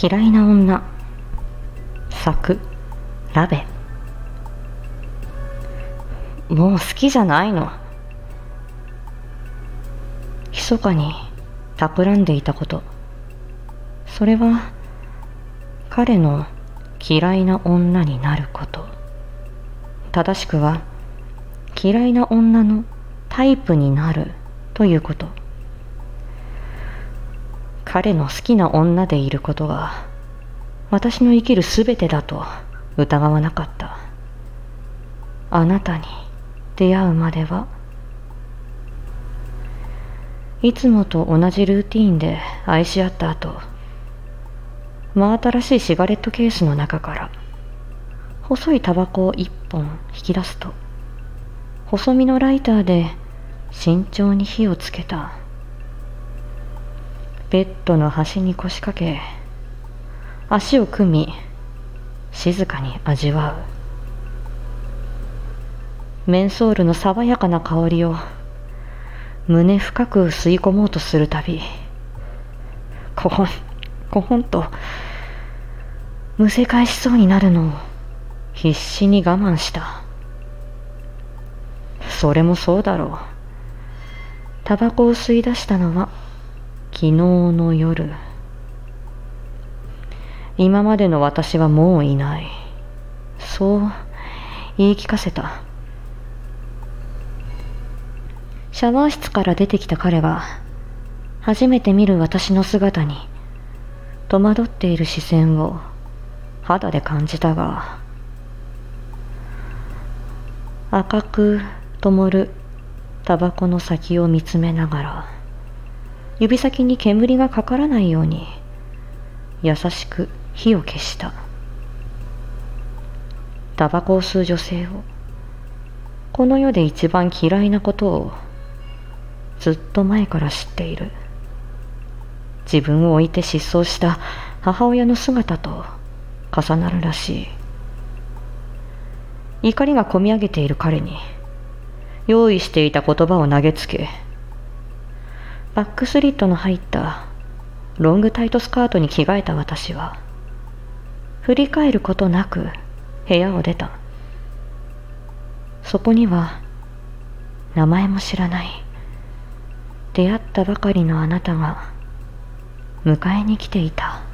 嫌いな女。作。ラベ。もう好きじゃないの。密かに企んでいたこと。それは彼の嫌いな女になること。正しくは嫌いな女のタイプになるということ。彼の好きな女でいることが私の生きるすべてだと疑わなかった。あなたに出会うまではいつもと同じルーティーンで愛し合った後真新しいシガレットケースの中から細いタバコを一本引き出すと細身のライターで慎重に火をつけた。ベッドの端に腰掛け足を組み静かに味わう。メンソールの爽やかな香りを胸深く吸い込もうとするたびこほんこほんとむせ返しそうになるのを必死に我慢した。それもそうだろう。タバコを吸い出したのは昨日の夜。今までの私はもういない。そう言い聞かせた。シャワー室から出てきた彼は初めて見る私の姿に戸惑っている視線を肌で感じたが赤く灯るタバコの先を見つめながら指先に煙がかからないように優しく火を消した。タバコを吸う女性をこの世で一番嫌いなことをずっと前から知っている。自分を置いて失踪した母親の姿と重なるらしい。怒りがこみ上げている彼に用意していた言葉を投げつけバックスリットの入ったロングタイトスカートに着替えた私は振り返ることなく部屋を出た。そこには名前も知らない出会ったばかりのあなたが迎えに来ていた。